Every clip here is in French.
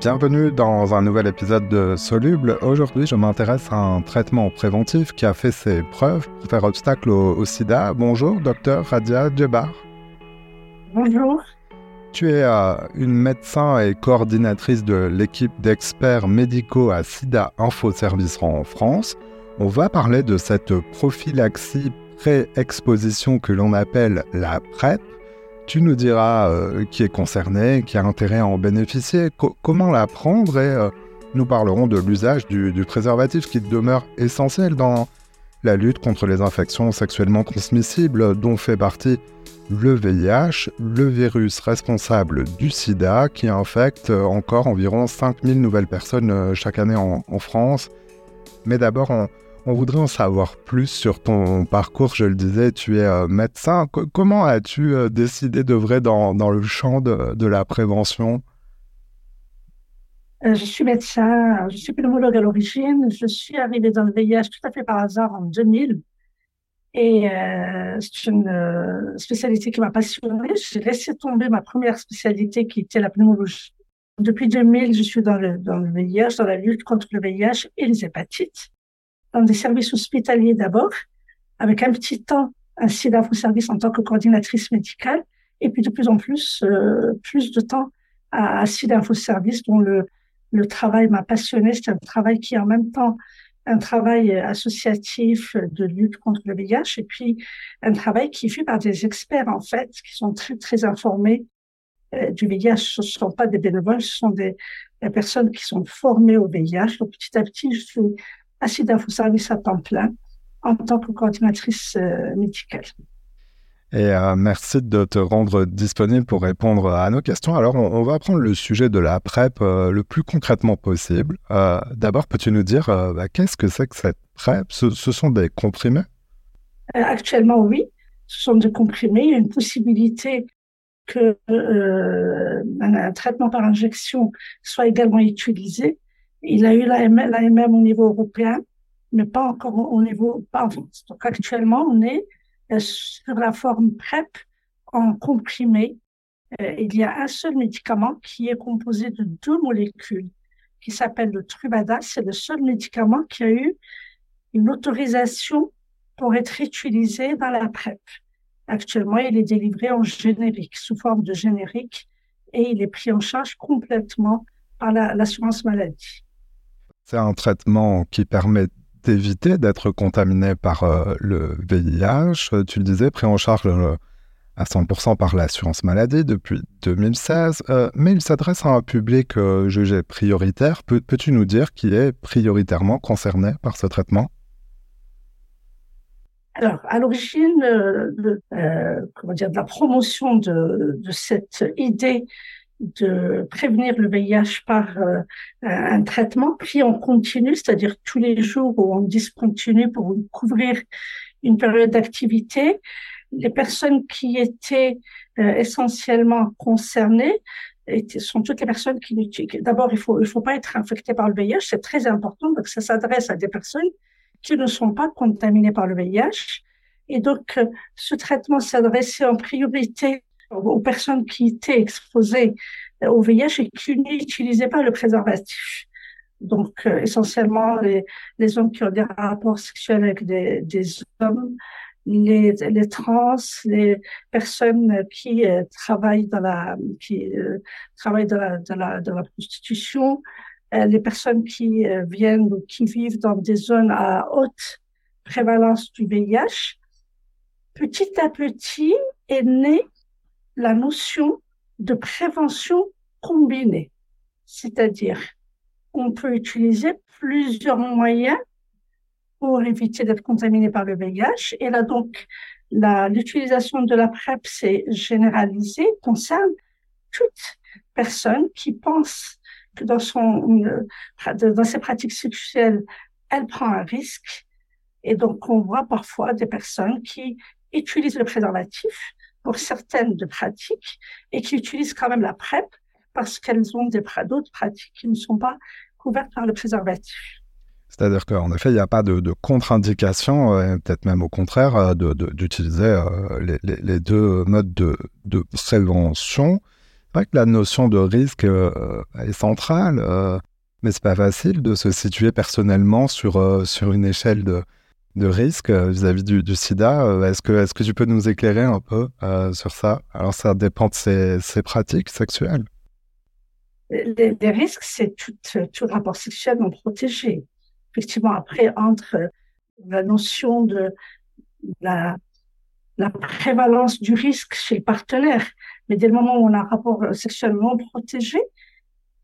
Bienvenue dans un nouvel épisode de Soluble. Aujourd'hui, je m'intéresse à un traitement préventif qui a fait ses preuves pour faire obstacle au, sida. Bonjour, docteur Radia Djebar. Bonjour. Tu es euh, une médecin et coordinatrice de l'équipe d'experts médicaux à SIDA Info Service en France. On va parler de cette prophylaxie pré-exposition que l'on appelle la PrEP. Tu nous diras euh, qui est concerné, qui a intérêt à en bénéficier, comment la prendre et euh, nous parlerons de l'usage du, préservatif qui demeure essentiel dans la lutte contre les infections sexuellement transmissibles dont fait partie le VIH, le virus responsable du sida qui infecte encore environ 5000 nouvelles personnes euh, chaque année en, en France. Mais d'abord, on, on voudrait en savoir plus sur ton parcours. Je le disais, tu es euh, médecin. comment as-tu euh, décidé de vrai dans, le champ de, la prévention? Euh, Je suis médecin, je suis pneumologue à l'origine. Je suis arrivée dans le VIH tout à fait par hasard en 2000. Et c'est une spécialité qui m'a passionnée. J'ai laissé tomber ma première spécialité qui était la pneumologie. Depuis 2000, je suis dans le, dans le VIH, dans la lutte contre le VIH et les hépatites dans des services hospitaliers d'abord, avec un petit temps un SIDA au service en tant que coordinatrice médicale, et puis de plus en plus, euh, plus de temps à, à SIDA Info Service, dont le, travail m'a passionné. C'est un travail qui est en même temps un travail associatif de lutte contre le VIH et puis un travail qui est fait par des experts, en fait, qui sont très, très informés euh, du VIH. Ce ne sont pas des bénévoles, ce sont des, des, personnes qui sont formées au VIH. Donc, petit à petit, je suis Acide Service à temps plein en tant que coordinatrice euh, médicale. Et euh, merci de te rendre disponible pour répondre à nos questions. Alors, on, va prendre le sujet de la PrEP euh, le plus concrètement possible. D'abord, peux-tu nous dire bah, qu'est-ce que c'est que cette PrEP? Ce, sont des comprimés? Actuellement, oui. Ce sont des comprimés. Il y a une possibilité que un, traitement par injection soit également utilisé. Il a eu l'AMM au niveau européen, mais pas encore au niveau, pas. Donc actuellement, on est euh, sur la forme PrEP en comprimé. Euh, il y a un seul médicament qui est composé de deux molécules qui s'appelle le Trubada. C'est le seul médicament qui a eu une autorisation pour être utilisé dans la PrEP. Actuellement, il est délivré en générique, sous forme de générique, et il est pris en charge complètement par l'assurance maladie. C'est un traitement qui permet d'éviter d'être contaminé par euh, le VIH. Tu le disais, pris en charge euh, à 100% par l'assurance maladie depuis 2016, euh, mais il s'adresse à un public jugé prioritaire. Peux-tu nous dire qui est prioritairement concerné par ce traitement? Alors, à l'origine de, de la promotion de cette idée de prévenir le VIH par euh, un traitement, puis on continue, c'est-à-dire tous les jours où on discontinue pour couvrir une période d'activité. Les personnes qui étaient euh, essentiellement concernées sont toutes les personnes qui D'abord, il faut il faut pas être infecté par le VIH, c'est très important. Donc, ça s'adresse à des personnes qui ne sont pas contaminées par le VIH. Et donc, euh, ce traitement s'adressait en priorité aux personnes qui étaient exposées au VIH et qui n'utilisaient pas le préservatif. Donc, euh, essentiellement, les, les, hommes qui ont des rapports sexuels avec des, des hommes, les, les, trans, les personnes qui euh, travaillent dans la, qui euh, travaillent dans la, dans la, dans la prostitution, les personnes qui viennent ou qui vivent dans des zones à haute prévalence du VIH. Petit à petit est née la notion de prévention combinée. C'est-à-dire, on peut utiliser plusieurs moyens pour éviter d'être contaminé par le VIH. Et là, donc, l'utilisation de la PrEP s'est généralisée, concerne toute personne qui pense que dans son, dans ses pratiques sexuelles, elle prend un risque. Et donc, on voit parfois des personnes qui utilisent le préservatif, pour certaines de pratiques et qui utilisent quand même la PrEP parce qu'elles ont d'autres pratiques qui ne sont pas couvertes par le préservatif. C'est-à-dire qu'en effet, il n'y a pas de, contre-indication, euh, peut-être même au contraire, euh, d'utiliser euh, les, deux modes de, prévention. vrai que la notion de risque est centrale, mais c'est pas facile de se situer personnellement sur, sur une échelle de, de risque vis-à-vis du, sida. Est-ce que, est que tu peux nous éclairer un peu sur ça? Alors, ça dépend de ses, pratiques sexuelles. Les, risques, c'est tout, tout rapport sexuel non protégé. Effectivement, après, entre la notion de la, la prévalence du risque chez le partenaire, mais dès le moment où on a un rapport sexuel non protégé,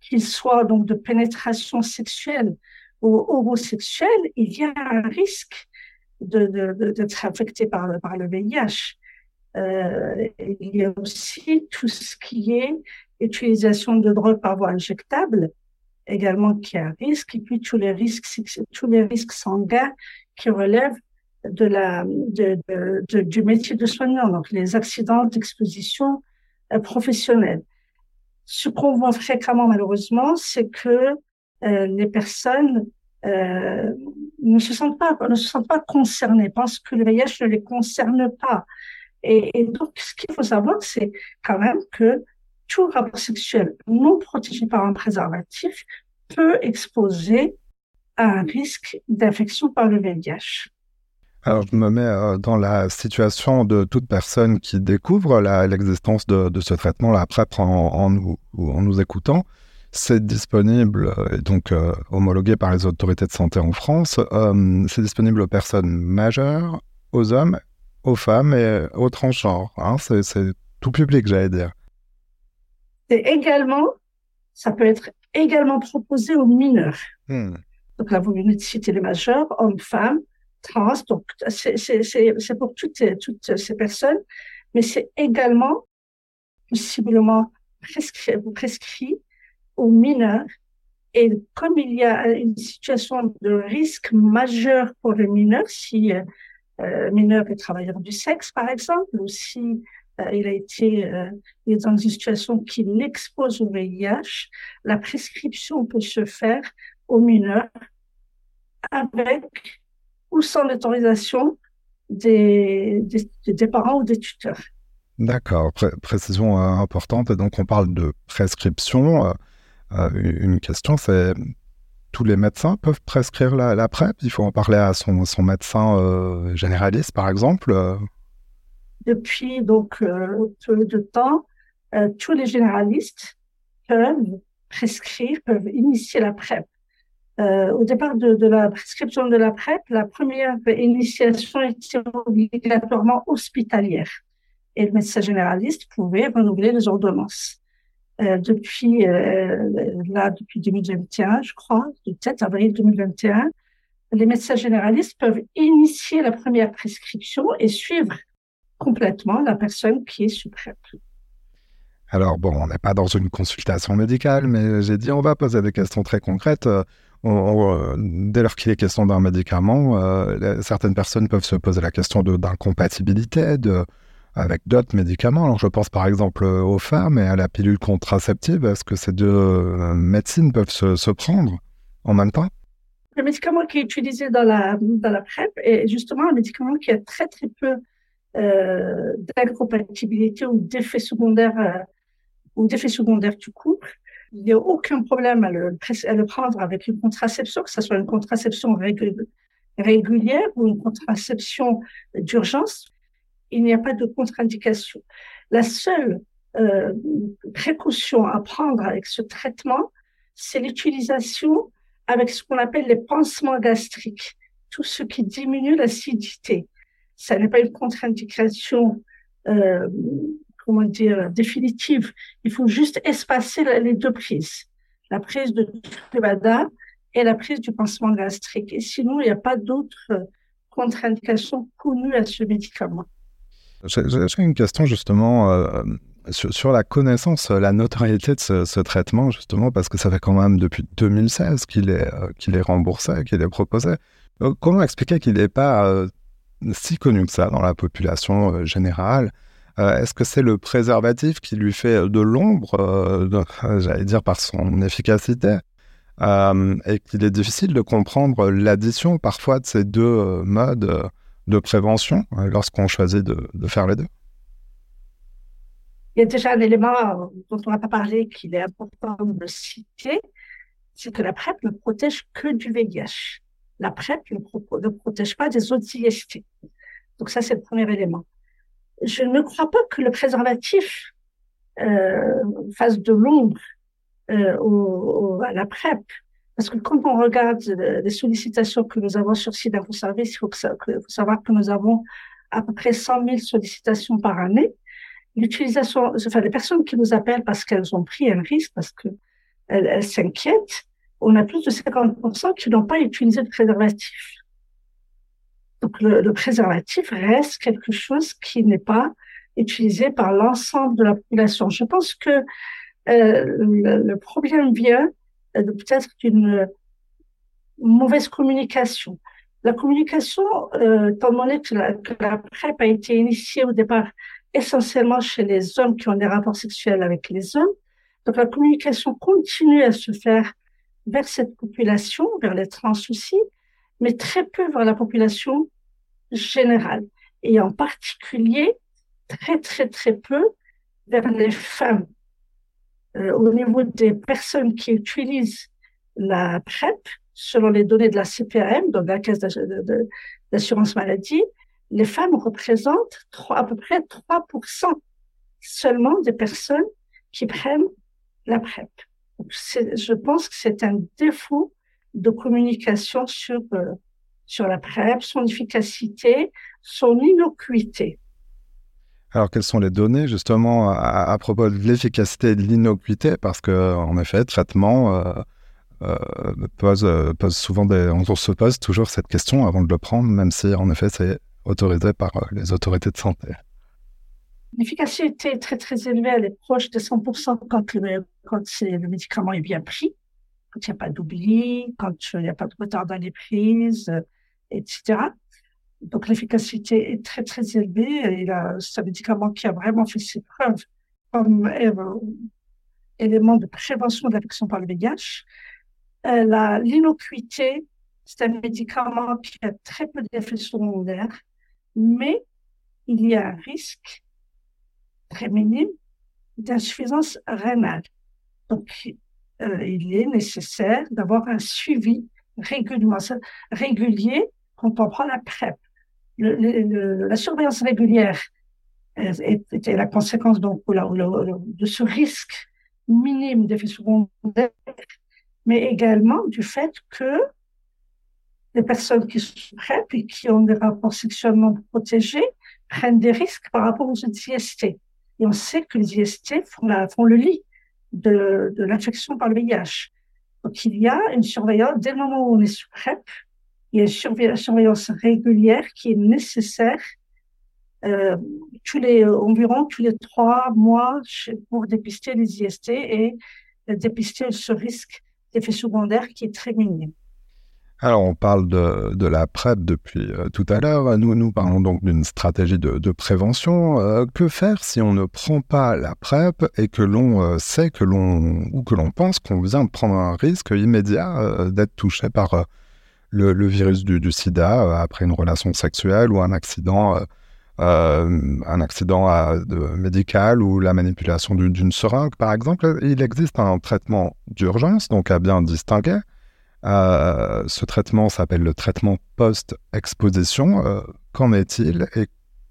qu'il soit donc de pénétration sexuelle ou homosexuelle, il y a un risque d'être affecté par le, VIH. Euh, il y a aussi tout ce qui est utilisation de drogue par voie injectable, également qui a un risque, et puis tous les risques, tous les risques sanguins qui relèvent de la, de, du métier de soignant, donc les accidents d'exposition euh, professionnelle. Ce qu'on voit fréquemment malheureusement, c'est que euh, les personnes euh, ne se sentent pas ne se sentent pas concernées, pensent que le VIH ne les concerne pas. Et, donc, ce qu'il faut savoir, c'est quand même que tout rapport sexuel non protégé par un préservatif peut exposer à un risque d'infection par le VIH. Alors, je me mets euh, dans la situation de toute personne qui découvre l'existence de, ce traitement, la PrEP, en, nous, en nous écoutant. C'est disponible, euh, et donc euh, homologué par les autorités de santé en France. c'est disponible aux personnes majeures, aux hommes, aux femmes et aux transgenres. Hein, c'est tout public, j'allais dire. Et également, ça peut être également proposé aux mineurs. Hmm. Donc là, vous venez de citer les majeurs, hommes, femmes, trans. Donc, c'est pour toutes, toutes ces personnes, mais c'est également possiblement prescrit, prescrit aux mineurs. Et comme il y a une situation de risque majeur pour les mineurs, si euh, euh mineur est travailleur du sexe, par exemple, ou si euh, il a été euh, est dans une situation qui l'expose au VIH, la prescription peut se faire aux mineurs avec ou sans l'autorisation des, des, parents ou des tuteurs. D'accord, précision importante. Donc on parle de prescription. Euh, euh, une question, c'est tous les médecins peuvent prescrire la, PrEP? Il faut en parler à son, médecin généraliste, par exemple Depuis donc peu de temps, tous les généralistes peuvent prescrire, peuvent initier la PrEP. Euh, au départ de, de, la prescription de la PrEP, la première initiation était obligatoirement hospitalière et le médecin généraliste pouvait renouveler les ordonnances. Euh, depuis euh, là, depuis 2021, je crois, du 7 avril 2021, les médecins généralistes peuvent initier la première prescription et suivre complètement la personne qui est sous PrEP. Alors bon, on n'est pas dans une consultation médicale, mais j'ai dit on va poser des questions très concrètes. Euh, dès lors qu'il est question d'un médicament, certaines personnes peuvent se poser la question d'incompatibilité avec d'autres médicaments. Alors, je pense par exemple aux femmes et à la pilule contraceptive. Est-ce que ces deux euh, médecines peuvent se, prendre en même temps? Le médicament qui est utilisé dans la, dans la PrEP est justement un médicament qui a très très peu d'incompatibilité ou d'effets secondaires ou d'effets secondaires tout court il n'y a aucun problème à le, prendre avec une contraception, que ce soit une contraception régulière ou une contraception d'urgence. Il n'y a pas de contre-indication. La seule euh, précaution à prendre avec ce traitement, c'est l'utilisation avec ce qu'on appelle les pansements gastriques, tout ce qui diminue l'acidité. Ça n'est pas une contre-indication euh, comment dire, définitive. Il faut juste espacer les deux prises. La prise de Truvada et la prise du pansement gastrique. Et sinon, il n'y a pas d'autres contre-indications connues à ce médicament. J'ai une question justement euh, sur, la connaissance, la notoriété de ce, traitement, justement, parce que ça fait quand même depuis 2016 qu'il est, euh, qu'il est remboursé, qu'il est proposé. Euh, comment expliquer qu'il n'est pas si connu que ça dans la population générale? Est-ce que c'est le préservatif qui lui fait de l'ombre, j'allais dire par son efficacité, et qu'il est difficile de comprendre l'addition parfois de ces deux modes de prévention lorsqu'on choisit de, faire les deux Il y a déjà un élément dont on n'a pas parlé qu'il est important de citer, c'est que la PrEP ne protège que du VIH. La PrEP ne, protège pas des autres IST. Donc ça, c'est le premier élément. Je ne crois pas que le préservatif euh, fasse de l'ombre euh, à la PrEP. Parce que quand on regarde les sollicitations que nous avons sur site Service, il faut, savoir que nous avons à peu près 100 000 sollicitations par année. L'utilisation, enfin, les personnes qui nous appellent parce qu'elles ont pris un risque, parce que elles, s'inquiètent, on a plus de 50% qui n'ont pas utilisé le préservatif. Donc le, préservatif reste quelque chose qui n'est pas utilisé par l'ensemble de la population. Je pense que euh, le, problème vient de peut-être d'une mauvaise communication. La communication, euh, étant donné que la, que la PrEP a été initiée au départ essentiellement chez les hommes qui ont des rapports sexuels avec les hommes, donc la communication continue à se faire vers cette population, vers les trans aussi, mais très peu vers la population générale. Et en particulier, très, très, très peu vers les femmes. Euh, au niveau des personnes qui utilisent la PrEP, selon les données de la CPRM, donc la Caisse d'assurance maladie, les femmes représentent à peu près 3% seulement des personnes qui prennent la PrEP. je pense que c'est un défaut de communication sur, euh, sur la PrEP, son efficacité, son innocuité. Alors, quelles sont les données justement à, propos de l'efficacité et de l'innocuité? Parce que, en effet, traitement euh, euh, pose, pose, souvent des. On se pose toujours cette question avant de le prendre, même si, en effet, c'est autorisé par les autorités de santé. L'efficacité est très très élevée, elle est proche de 100% quand le, quand le médicament est bien pris, quand il n'y a pas d'oubli, quand il n'y a pas de retard dans les prises, etc. Donc l'efficacité est très très élevée. C'est un médicament qui a vraiment fait ses preuves comme euh, élément de prévention de l'affection par le VIH. Euh, l'innocuité, c'est un médicament qui a très peu d'effets secondaires, mais il y a un risque très minime d'insuffisance rénale. Donc, euh, il est nécessaire d'avoir un suivi régulièrement, régulier quand on prend la PrEP. La surveillance régulière était la conséquence donc de ce risque minime d'effets secondaires, mais également du fait que les personnes qui sont PrEP et qui ont des rapports sexuellement protégés prennent des risques par rapport aux IST. Et on sait que les IST font, le lit de, de l'infection par le VIH. Donc, il y a une surveillance, dès le moment où on est sous PrEP, il y a une surveillance régulière qui est nécessaire euh, tous les, environ tous les trois mois pour dépister les IST et dépister ce risque d'effet secondaire qui est très minime. Alors, on parle de, la PrEP depuis euh, tout à l'heure. Nous, nous parlons donc d'une stratégie de, prévention. Euh, que faire si on ne prend pas la PrEP et que l'on euh, sait que l'on ou que l'on pense qu'on vient de prendre un risque immédiat d'être touché par le, virus du, sida après une relation sexuelle ou un accident, un accident médical ou la manipulation d'une seringue, par exemple Il existe un traitement d'urgence, donc à bien distinguer. Euh, ce traitement s'appelle le traitement post-exposition. Euh, qu'en est-il et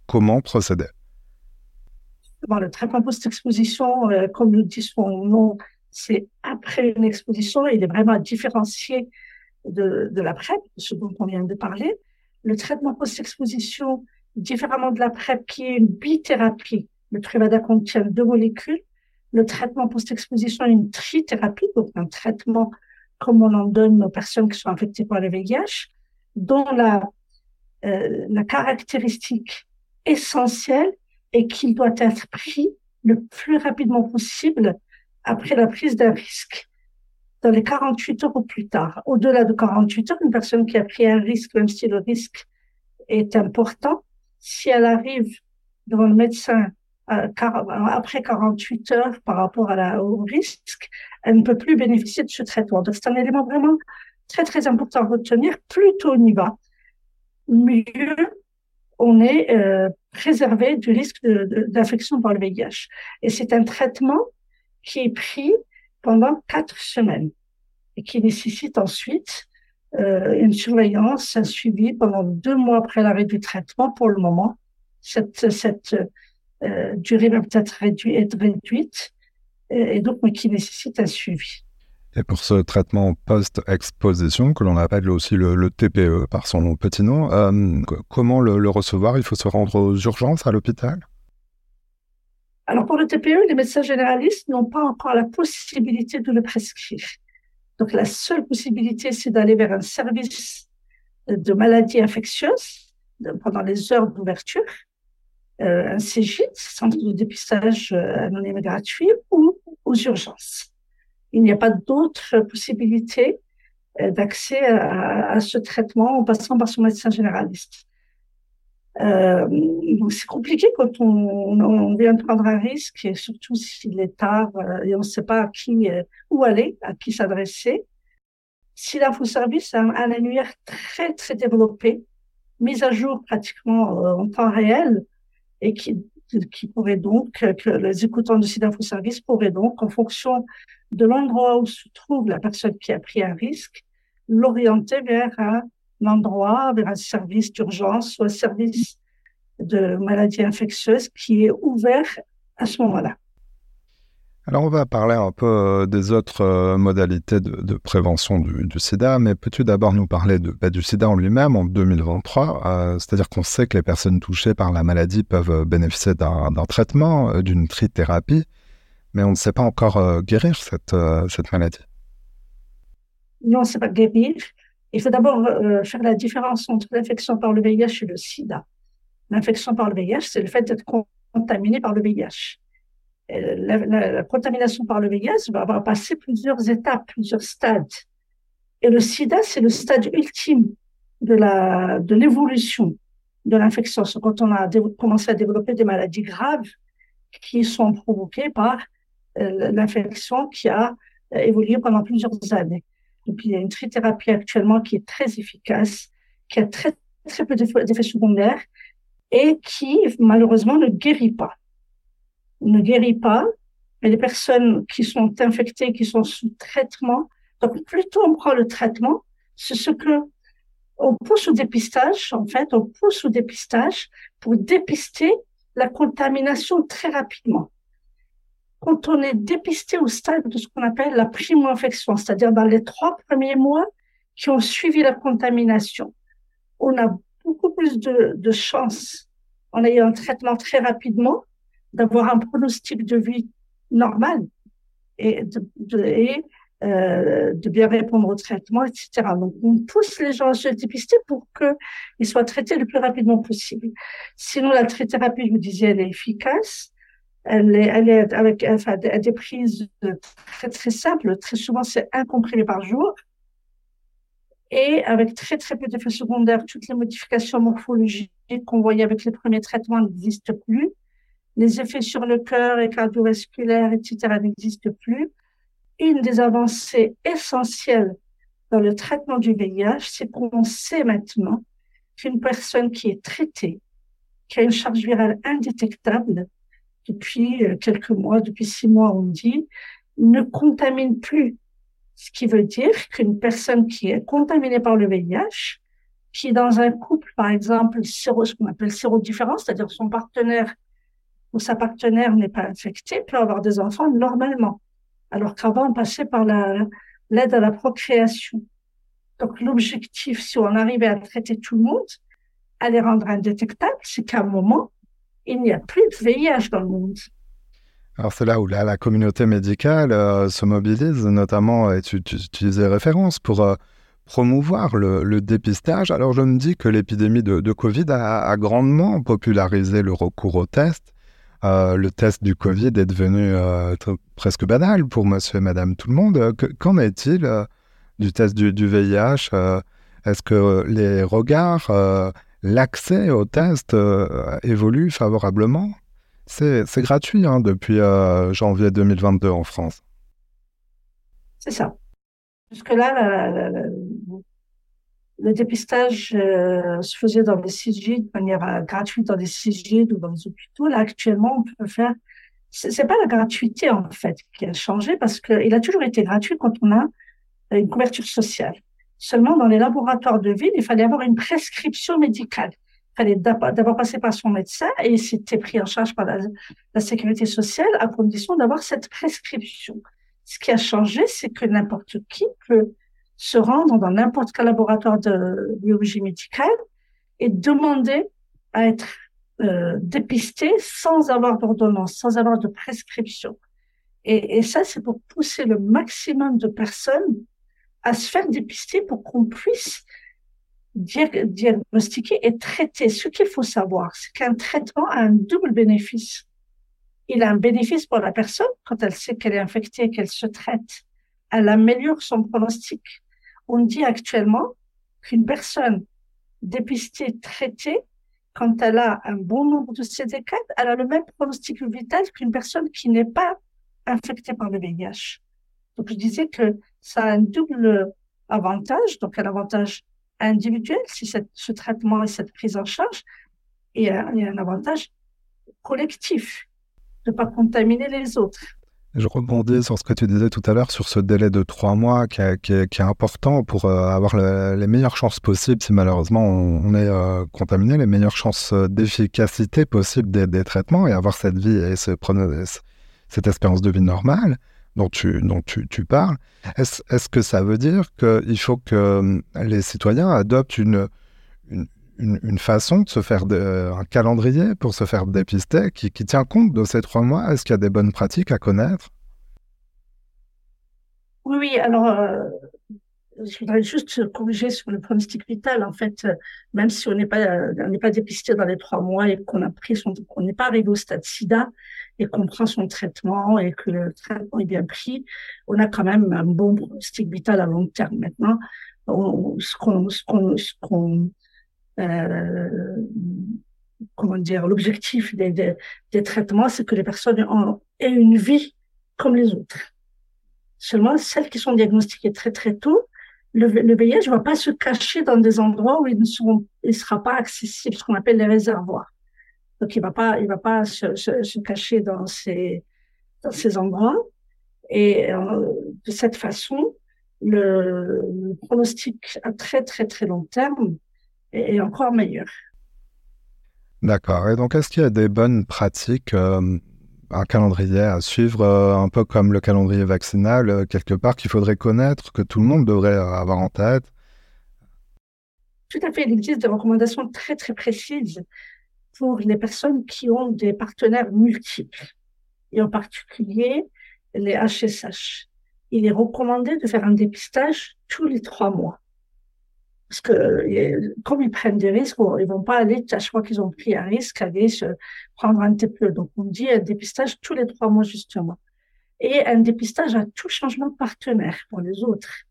comment procéder? Le traitement post-exposition, euh, comme le dit son nom, c'est après une exposition. Il est vraiment différencié de, de la PrEP, ce dont on vient de parler. Le traitement post-exposition, différemment de la PrEP, qui est une bithérapie, le Truvada contient deux molécules. Le traitement post-exposition est une trithérapie, donc un traitement comme on en donne aux personnes qui sont infectées par le VIH, dont la, euh, la caractéristique essentielle est qu'il doit être pris le plus rapidement possible après la prise d'un risque, dans les 48 heures ou plus tard. Au-delà de 48 heures, une personne qui a pris un risque, même si le risque est important, si elle arrive devant le médecin euh, après 48 heures par rapport à la, au risque, elle ne peut plus bénéficier de ce traitement. Donc, c'est un élément vraiment très, très important à retenir. Plus tôt on y va, mieux on est euh, préservé du risque d'infection par le VIH. Et c'est un traitement qui est pris pendant quatre semaines et qui nécessite ensuite euh, une surveillance, un suivi pendant deux mois après l'arrêt du traitement. Pour le moment, cette, euh, durée va peut-être réduite, être réduite et, donc mais qui nécessite un suivi. Et pour ce traitement post-exposition, que l'on appelle aussi le, TPE par son petit nom, euh, comment le, recevoir? Il faut se rendre aux urgences à l'hôpital? Alors pour le TPE, les médecins généralistes n'ont pas encore la possibilité de le prescrire. Donc la seule possibilité, c'est d'aller vers un service de maladies infectieuses pendant les heures d'ouverture, euh, un CGIT, centre de dépistage euh, anonyme gratuit, ou aux urgences il n'y a pas d'autre possibilité euh, d'accès à, ce traitement en passant par son médecin généraliste. Euh, c'est compliqué quand on, vient prendre un risque, et surtout s'il est tard euh, et on ne sait pas à qui, où aller, à qui s'adresser. Si l'infoservice a un, un annuaire très, très développé, mis à jour pratiquement en temps réel, et qui qui pourrait donc, que les écoutants de site Service pourraient donc, en fonction de l'endroit où se trouve la personne qui a pris un risque, l'orienter vers un endroit, vers un service d'urgence ou un service de maladie infectieuse qui est ouvert à ce moment-là. Alors on va parler un peu euh, des autres euh, modalités de, prévention du, sida, mais peux-tu d'abord nous parler de, bah, du sida en lui-même en 2023 euh, C'est-à-dire qu'on sait que les personnes touchées par la maladie peuvent bénéficier d'un traitement, d'une trithérapie, mais on ne sait pas encore guérir cette, cette maladie. Non, on ne sait pas guérir. Il faut d'abord faire la différence entre l'infection par le VIH et le sida. L'infection par le VIH, c'est le fait d'être contaminé par le VIH la, contamination par le VIH va, avoir passer plusieurs étapes, plusieurs stades. Et le sida, c'est le stade ultime de l'évolution de l'infection. C'est quand on a commencé à développer des maladies graves qui sont provoquées par euh, l'infection qui a euh, évolué pendant plusieurs années. Il y a une trithérapie actuellement qui est très efficace, qui a très, très peu d'effets secondaires et qui, malheureusement, ne guérit pas ne guérit pas, mais les personnes qui sont infectées, qui sont sous traitement, donc plutôt on prend le traitement, c'est ce que on pousse au dépistage, en fait, on pousse au dépistage pour dépister la contamination très rapidement. Quand on est dépisté au stade de ce qu'on appelle la primo-infection, c'est-à-dire dans les trois premiers mois qui ont suivi la contamination, on a beaucoup plus de, chances en ayant un traitement très rapidement d'avoir un pronostic de vie normal et de, euh, de bien répondre au traitement, etc. Donc, on pousse les gens à se dépister pour qu'ils soient traités le plus rapidement possible. Sinon, la trithérapie, je vous disais, elle est efficace. Elle est, avec enfin, des prises très, très simples. Très souvent, c'est un comprimé par jour. Et avec très, très peu d'effets secondaires, toutes les modifications morphologiques qu'on voyait avec les premiers traitements n'existent plus les effets sur le cœur et cardiovasculaire, etc., n'existent plus. Une des avancées essentielles dans le traitement du VIH, c'est qu'on sait maintenant qu'une personne qui est traitée, qui a une charge virale indétectable depuis euh, quelques mois, depuis six mois, on dit, ne contamine plus. Ce qui veut dire qu'une personne qui est contaminée par le VIH, qui est dans un couple, par exemple, ce qu'on appelle sérodifférent, c'est-à-dire son partenaire où sa partenaire n'est pas infectée peut avoir des enfants normalement, alors qu'avant on passait par l'aide à la procréation. Donc l'objectif, si on arrivait à traiter tout le monde, à les rendre indétectables, c'est qu'à un moment, il n'y a plus de VIH dans le monde. Alors c'est là où la, communauté médicale euh, se mobilise, notamment, et tu, tu, disais référence, pour euh, promouvoir le, dépistage. Alors je me dis que l'épidémie de, Covid a, grandement popularisé le recours aux tests euh, le test du Covid est devenu euh, presque banal pour monsieur et madame tout le monde. Qu'en est-il du test du, VIH Est-ce que les regards, l'accès au test évolue favorablement C'est gratuit hein, depuis janvier 2022 en France. C'est ça. Jusque-là, le dépistage se faisait dans les CIG de manière gratuite dans les CIG ou dans les hôpitaux. Là, actuellement, on peut faire. C'est pas la gratuité en fait qui a changé parce qu'il a toujours été gratuit quand on a une couverture sociale. Seulement, dans les laboratoires de ville, il fallait avoir une prescription médicale. Il fallait d'abord passer par son médecin et c'était pris en charge par la, sécurité sociale à condition d'avoir cette prescription. Ce qui a changé, c'est que n'importe qui peut se rendre dans n'importe quel laboratoire de biologie médicale et demander à être euh, dépisté sans avoir d'ordonnance, sans avoir de prescription. Et ça, c'est pour pousser le maximum de personnes à se faire dépister pour qu'on puisse diagnostiquer et traiter. Ce qu'il faut savoir, c'est qu'un traitement a un double bénéfice. Il a un bénéfice pour la personne quand elle sait qu'elle est infectée et qu'elle se traite. Elle améliore son pronostic. On dit actuellement qu'une personne dépistée, traitée, quand elle a un bon nombre de CD4, elle a le même pronostic vital qu'une personne qui n'est pas infectée par le VIH. Donc, je disais que ça a un double avantage, donc un avantage individuel, si ce traitement et cette prise en charge, et un, un avantage collectif, de ne pas contaminer les autres. Je rebondis sur ce que tu disais tout à l'heure sur ce délai de trois mois qui est, important pour euh, avoir les meilleures chances possibles si malheureusement on, est euh, contaminé, les meilleures chances d'efficacité possible des, traitements et avoir cette vie et ce, cette espérance de vie normale dont tu, dont tu, tu parles. Est-ce est que ça veut dire qu'il faut que euh, les citoyens adoptent une, une, une, façon de se faire de, un calendrier pour se faire dépister qui, qui tient compte de ces trois mois? Est-ce qu'il y a des bonnes pratiques à connaître? Oui, alors euh, je voudrais juste corriger sur le pronostic vital. En fait, euh, même si on n'est pas, n'est pas dépisté dans les trois mois et qu'on a pris qu'on n'est pas arrivé au stade SIDA et qu'on prend son traitement et que le traitement est bien pris, on a quand même un bon pronostic vital à long terme. Maintenant, ce qu'on, ce qu'on, ce qu'on, euh, comment dire, l'objectif des, des, traitements, c'est que les personnes aient une vie comme les autres. Seulement, celles qui sont diagnostiquées très très tôt, le, le VIH ne va pas se cacher dans des endroits où il ne seront, il sera pas accessible, ce qu'on appelle les réservoirs. Donc, il va pas, il va pas se, se, se cacher dans ces, dans ces endroits. Et euh, de cette façon, le, le, pronostic à très, très, très long terme est, est encore meilleur. D'accord. Et donc, est-ce qu'il y a des bonnes pratiques euh, un calendrier à suivre, euh, un peu comme le calendrier vaccinal, euh, quelque part qu'il faudrait connaître, que tout le monde devrait avoir en tête? Tout à fait. Il existe des recommandations très, très précises pour les personnes qui ont des partenaires multiples, et en particulier les HSH. Il est recommandé de faire un dépistage tous les trois mois parce que comme ils prennent des risques, ils vont pas aller à chaque fois qu'ils ont pris un risque aller se prendre un TPE. Donc on dit un dépistage tous les trois mois justement, et un dépistage à tout changement de partenaire pour les autres,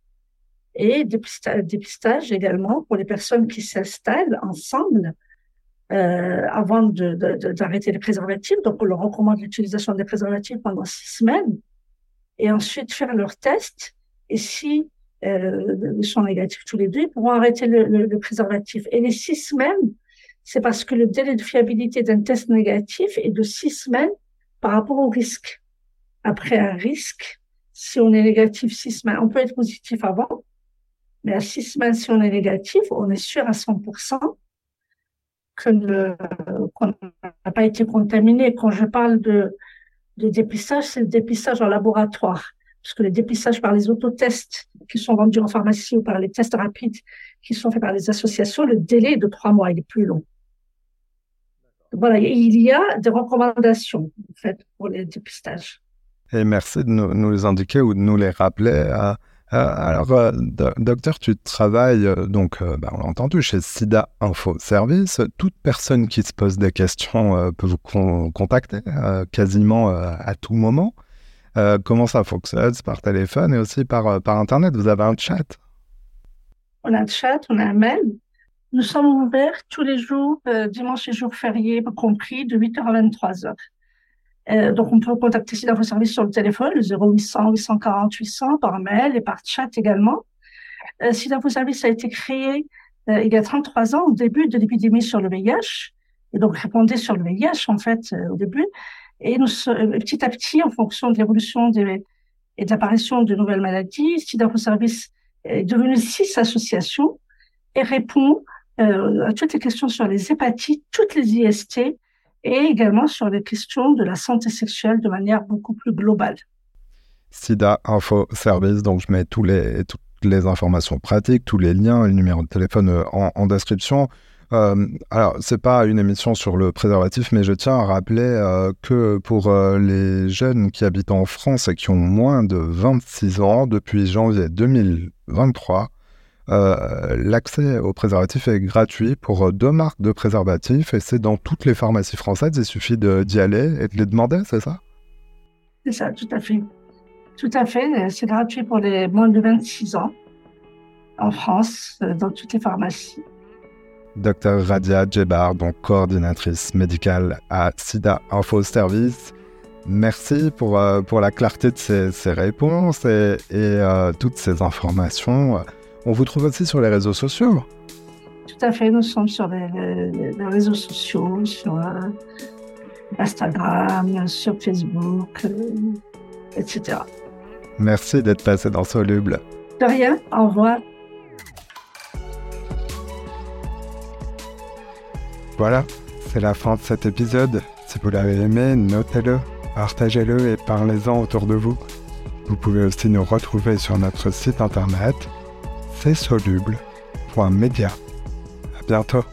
et dépistage, dépistage également pour les personnes qui s'installent ensemble euh, avant d'arrêter les préservatifs. Donc on leur recommande l'utilisation des préservatifs pendant six semaines, et ensuite faire leur test. Et si euh, sont négatifs tous les deux, ils pourront arrêter le, le, le, préservatif. Et les six semaines, c'est parce que le délai de fiabilité d'un test négatif est de six semaines par rapport au risque. Après un risque, si on est négatif six semaines, on peut être positif avant, mais à six semaines, si on est négatif, on est sûr à 100% qu'on n'a pas été contaminé. Quand je parle de, dépistage, c'est le dépistage en laboratoire parce que le dépistage par les autotests qui sont vendus en pharmacie ou par les tests rapides qui sont faits par les associations, le délai est de trois mois, il est plus long. Voilà, il y a des recommandations en fait, pour les dépistages. Et merci de nous, les indiquer ou de nous les rappeler. Alors, euh, docteur, tu travailles, euh, donc, euh, bah, on l'a entendu, chez SIDA Info Service. Toute personne qui se pose des questions euh, peut vous con contacter quasiment à tout moment. Euh, comment ça fonctionne? Par téléphone et aussi par, euh, Internet. Vous avez un chat? On a un chat, on a un mail. Nous sommes ouverts tous les jours, euh, dimanche et jours fériés compris, de 8h à 23h. Euh, donc, on peut contacter SIDA vos services sur le téléphone, le 0800 840 800, par mail et par chat également. Euh, Info Service a été créé euh, il y a 33 ans, au début de l'épidémie sur le VIH, et donc répondait sur le VIH en fait au début. Et nous, petit à petit, en fonction de l'évolution et de l'apparition de nouvelles maladies, SIDA Info Service est devenu six associations et répond euh, à toutes les questions sur les hépatites, toutes les IST et également sur les questions de la santé sexuelle de manière beaucoup plus globale. SIDA Info Service, donc je mets toutes les informations pratiques, tous les liens, les numéros de téléphone euh, en, description. Euh, alors, c'est pas une émission sur le préservatif, mais je tiens à rappeler euh, que pour les jeunes qui habitent en France et qui ont moins de 26 ans, depuis janvier 2023, euh, l'accès au préservatif est gratuit pour euh, deux marques de préservatifs et c'est dans toutes les pharmacies françaises. Il suffit d'y aller et de les demander, c'est ça? C'est ça, tout à fait. Tout à fait. C'est gratuit pour les moins de 26 ans en France, euh, dans toutes les pharmacies. Docteur Radia Djebar, donc coordinatrice médicale à SIDA Info Service. Merci pour, pour la clarté de ces, réponses et, toutes ces informations. On vous trouve aussi sur les réseaux sociaux Tout à fait, nous sommes sur les, réseaux sociaux, sur euh, Instagram, sur Facebook, euh, etc. Merci d'être passé dans Soluble. De rien, au revoir. Voilà, c'est la fin de cet épisode. Si vous l'avez aimé, notez-le, partagez-le et parlez-en autour de vous. Vous pouvez aussi nous retrouver sur notre site internet soluble.media. À bientôt.